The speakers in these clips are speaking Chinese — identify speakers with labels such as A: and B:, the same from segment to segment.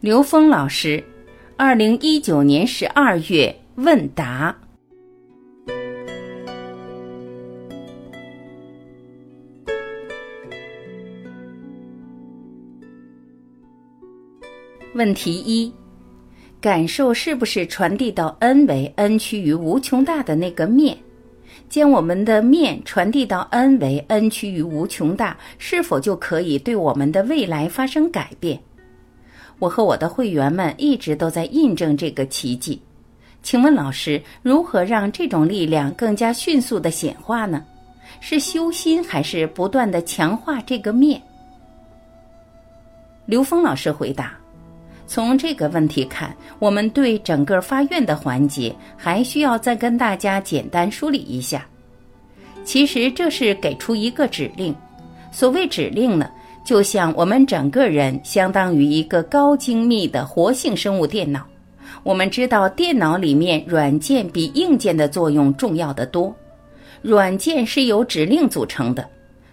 A: 刘峰老师，二零一九年十二月问答。问题一：感受是不是传递到 n 为 n 趋于无穷大的那个面？将我们的面传递到 n 为 n 趋于无穷大，是否就可以对我们的未来发生改变？我和我的会员们一直都在印证这个奇迹。请问老师，如何让这种力量更加迅速的显化呢？是修心，还是不断的强化这个面？刘峰老师回答：从这个问题看，我们对整个发愿的环节还需要再跟大家简单梳理一下。其实这是给出一个指令。所谓指令呢？就像我们整个人相当于一个高精密的活性生物电脑，我们知道电脑里面软件比硬件的作用重要的多。软件是由指令组成的。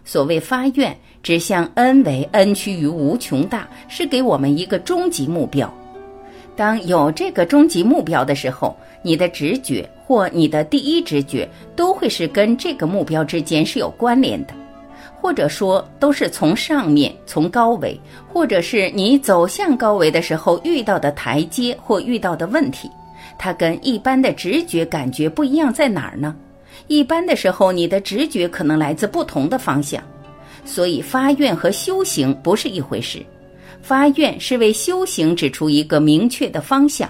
A: 所谓发愿，指向 n 为 n 趋于无穷大，是给我们一个终极目标。当有这个终极目标的时候，你的直觉或你的第一直觉都会是跟这个目标之间是有关联的。或者说，都是从上面从高维，或者是你走向高维的时候遇到的台阶或遇到的问题，它跟一般的直觉感觉不一样在哪儿呢？一般的时候，你的直觉可能来自不同的方向，所以发愿和修行不是一回事。发愿是为修行指出一个明确的方向，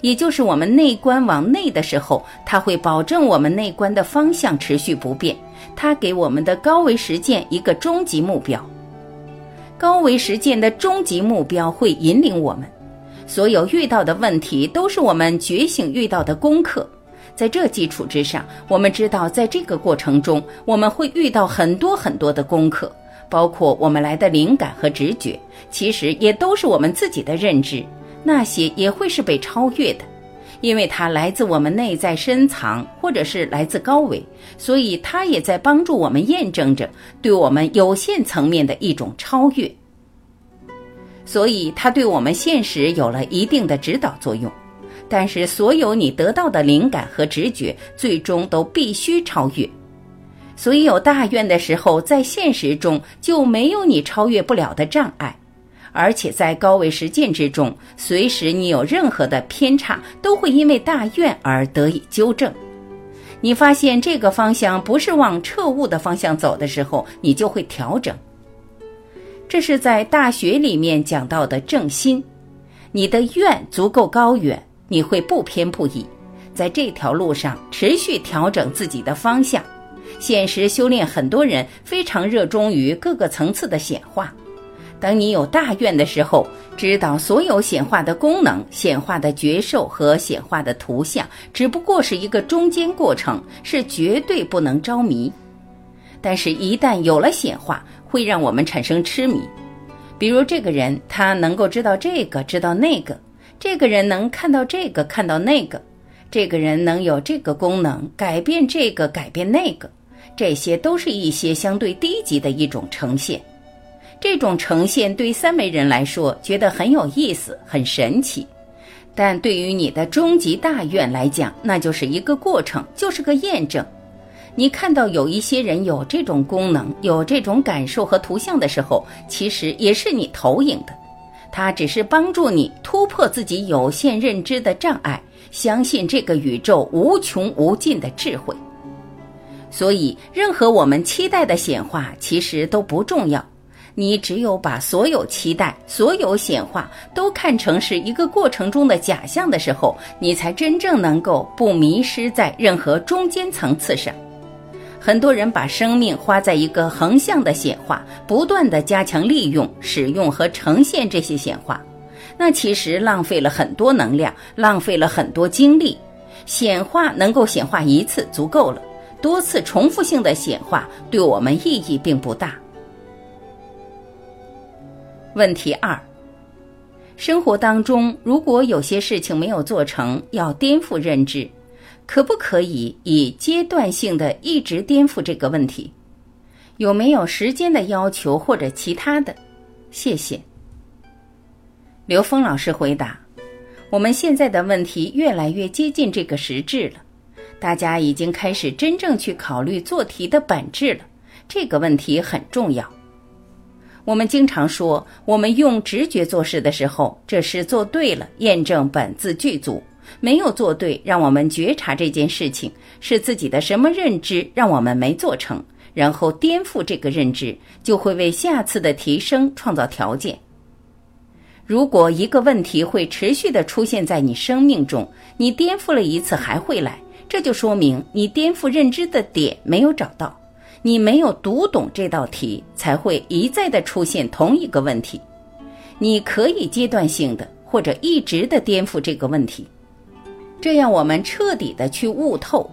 A: 也就是我们内观往内的时候，它会保证我们内观的方向持续不变。它给我们的高维实践一个终极目标，高维实践的终极目标会引领我们，所有遇到的问题都是我们觉醒遇到的功课。在这基础之上，我们知道，在这个过程中，我们会遇到很多很多的功课，包括我们来的灵感和直觉，其实也都是我们自己的认知，那些也会是被超越的。因为它来自我们内在深藏，或者是来自高维，所以它也在帮助我们验证着对我们有限层面的一种超越。所以它对我们现实有了一定的指导作用。但是所有你得到的灵感和直觉，最终都必须超越。所以有大愿的时候，在现实中就没有你超越不了的障碍。而且在高维实践之中，随时你有任何的偏差，都会因为大愿而得以纠正。你发现这个方向不是往彻悟的方向走的时候，你就会调整。这是在大学里面讲到的正心。你的愿足够高远，你会不偏不倚，在这条路上持续调整自己的方向。现实修炼，很多人非常热衷于各个层次的显化。等你有大愿的时候，知道所有显化的功能、显化的觉受和显化的图像，只不过是一个中间过程，是绝对不能着迷。但是，一旦有了显化，会让我们产生痴迷。比如，这个人他能够知道这个，知道那个；这个人能看到这个，看到那个；这个人能有这个功能，改变这个，改变那个。这些都是一些相对低级的一种呈现。这种呈现对三维人来说觉得很有意思、很神奇，但对于你的终极大愿来讲，那就是一个过程，就是个验证。你看到有一些人有这种功能、有这种感受和图像的时候，其实也是你投影的，它只是帮助你突破自己有限认知的障碍，相信这个宇宙无穷无尽的智慧。所以，任何我们期待的显化，其实都不重要。你只有把所有期待、所有显化都看成是一个过程中的假象的时候，你才真正能够不迷失在任何中间层次上。很多人把生命花在一个横向的显化，不断的加强利用、使用和呈现这些显化，那其实浪费了很多能量，浪费了很多精力。显化能够显化一次足够了，多次重复性的显化对我们意义并不大。问题二：生活当中如果有些事情没有做成，要颠覆认知，可不可以以阶段性的一直颠覆这个问题？有没有时间的要求或者其他的？谢谢。刘峰老师回答：“我们现在的问题越来越接近这个实质了，大家已经开始真正去考虑做题的本质了。这个问题很重要。我们经常说，我们用直觉做事的时候，这是做对了，验证本自具足；没有做对，让我们觉察这件事情是自己的什么认知让我们没做成，然后颠覆这个认知，就会为下次的提升创造条件。”如果一个问题会持续的出现在你生命中，你颠覆了一次还会来，这就说明你颠覆认知的点没有找到，你没有读懂这道题，才会一再的出现同一个问题。你可以阶段性的或者一直的颠覆这个问题，这样我们彻底的去悟透。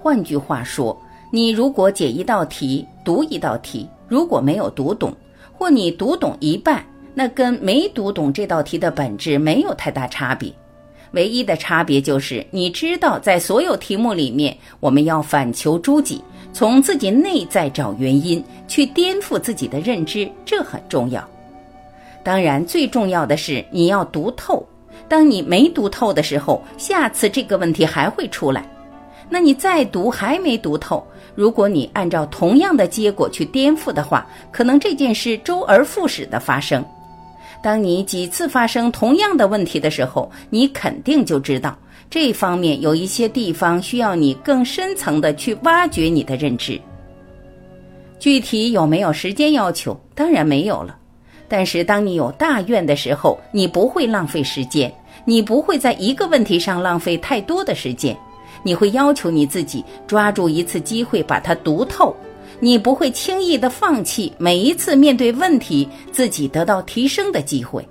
A: 换句话说，你如果解一道题，读一道题，如果没有读懂，或你读懂一半。那跟没读懂这道题的本质没有太大差别，唯一的差别就是你知道，在所有题目里面，我们要反求诸己，从自己内在找原因，去颠覆自己的认知，这很重要。当然，最重要的是你要读透。当你没读透的时候，下次这个问题还会出来。那你再读还没读透，如果你按照同样的结果去颠覆的话，可能这件事周而复始的发生。当你几次发生同样的问题的时候，你肯定就知道这方面有一些地方需要你更深层的去挖掘你的认知。具体有没有时间要求？当然没有了。但是当你有大愿的时候，你不会浪费时间，你不会在一个问题上浪费太多的时间，你会要求你自己抓住一次机会把它读透。你不会轻易的放弃每一次面对问题自己得到提升的机会，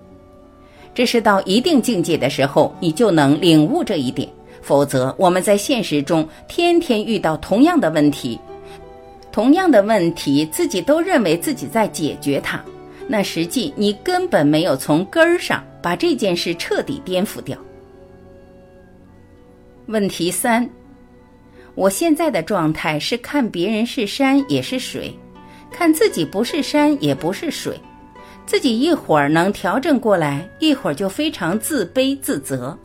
A: 这是到一定境界的时候，你就能领悟这一点。否则，我们在现实中天天遇到同样的问题，同样的问题，自己都认为自己在解决它，那实际你根本没有从根儿上把这件事彻底颠覆掉。问题三。我现在的状态是看别人是山也是水，看自己不是山也不是水，自己一会儿能调整过来，一会儿就非常自卑自责。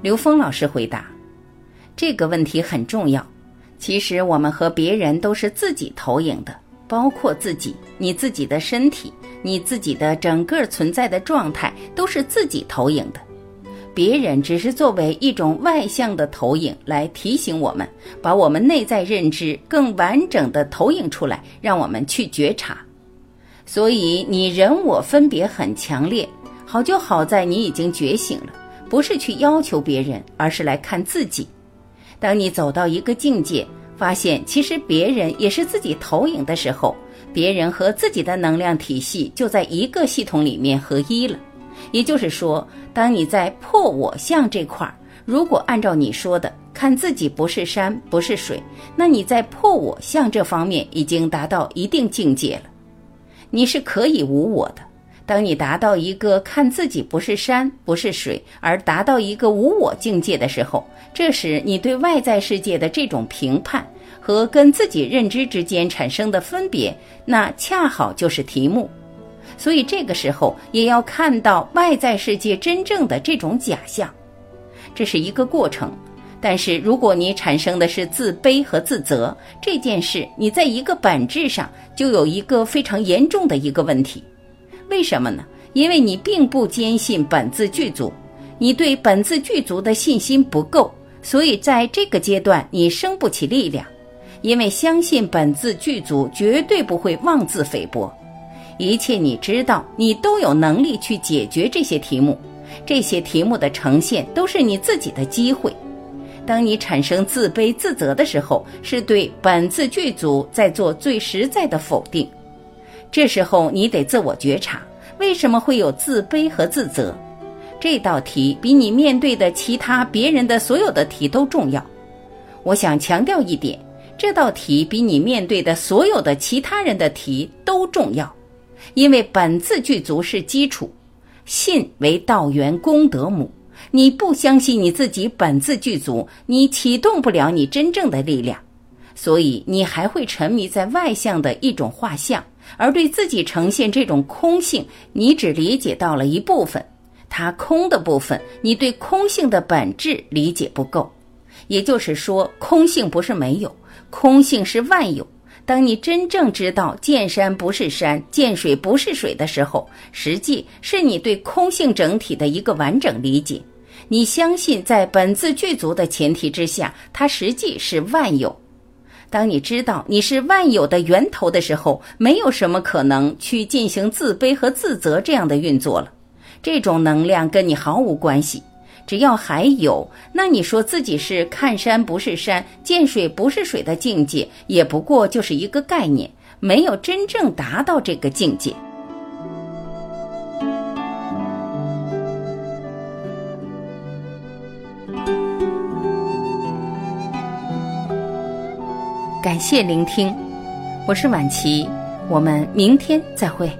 A: 刘峰老师回答：“这个问题很重要。其实我们和别人都是自己投影的，包括自己，你自己的身体，你自己的整个存在的状态都是自己投影的。”别人只是作为一种外向的投影来提醒我们，把我们内在认知更完整的投影出来，让我们去觉察。所以你人我分别很强烈，好就好在你已经觉醒了，不是去要求别人，而是来看自己。当你走到一个境界，发现其实别人也是自己投影的时候，别人和自己的能量体系就在一个系统里面合一了。也就是说，当你在破我相这块儿，如果按照你说的，看自己不是山不是水，那你在破我相这方面已经达到一定境界了。你是可以无我的。当你达到一个看自己不是山不是水，而达到一个无我境界的时候，这时你对外在世界的这种评判和跟自己认知之间产生的分别，那恰好就是题目。所以这个时候也要看到外在世界真正的这种假象，这是一个过程。但是如果你产生的是自卑和自责，这件事你在一个本质上就有一个非常严重的一个问题。为什么呢？因为你并不坚信本自具足，你对本自具足的信心不够，所以在这个阶段你生不起力量。因为相信本自具足，绝对不会妄自菲薄。一切你知道，你都有能力去解决这些题目。这些题目的呈现都是你自己的机会。当你产生自卑自责的时候，是对本自具足在做最实在的否定。这时候你得自我觉察，为什么会有自卑和自责？这道题比你面对的其他别人的所有的题都重要。我想强调一点，这道题比你面对的所有的其他人的题都重要。因为本自具足是基础，信为道源功德母。你不相信你自己本自具足，你启动不了你真正的力量，所以你还会沉迷在外向的一种画像，而对自己呈现这种空性，你只理解到了一部分，它空的部分，你对空性的本质理解不够。也就是说，空性不是没有，空性是万有。当你真正知道见山不是山，见水不是水的时候，实际是你对空性整体的一个完整理解。你相信，在本自具足的前提之下，它实际是万有。当你知道你是万有的源头的时候，没有什么可能去进行自卑和自责这样的运作了。这种能量跟你毫无关系。只要还有，那你说自己是看山不是山，见水不是水的境界，也不过就是一个概念，没有真正达到这个境界。感谢聆听，我是晚琪，我们明天再会。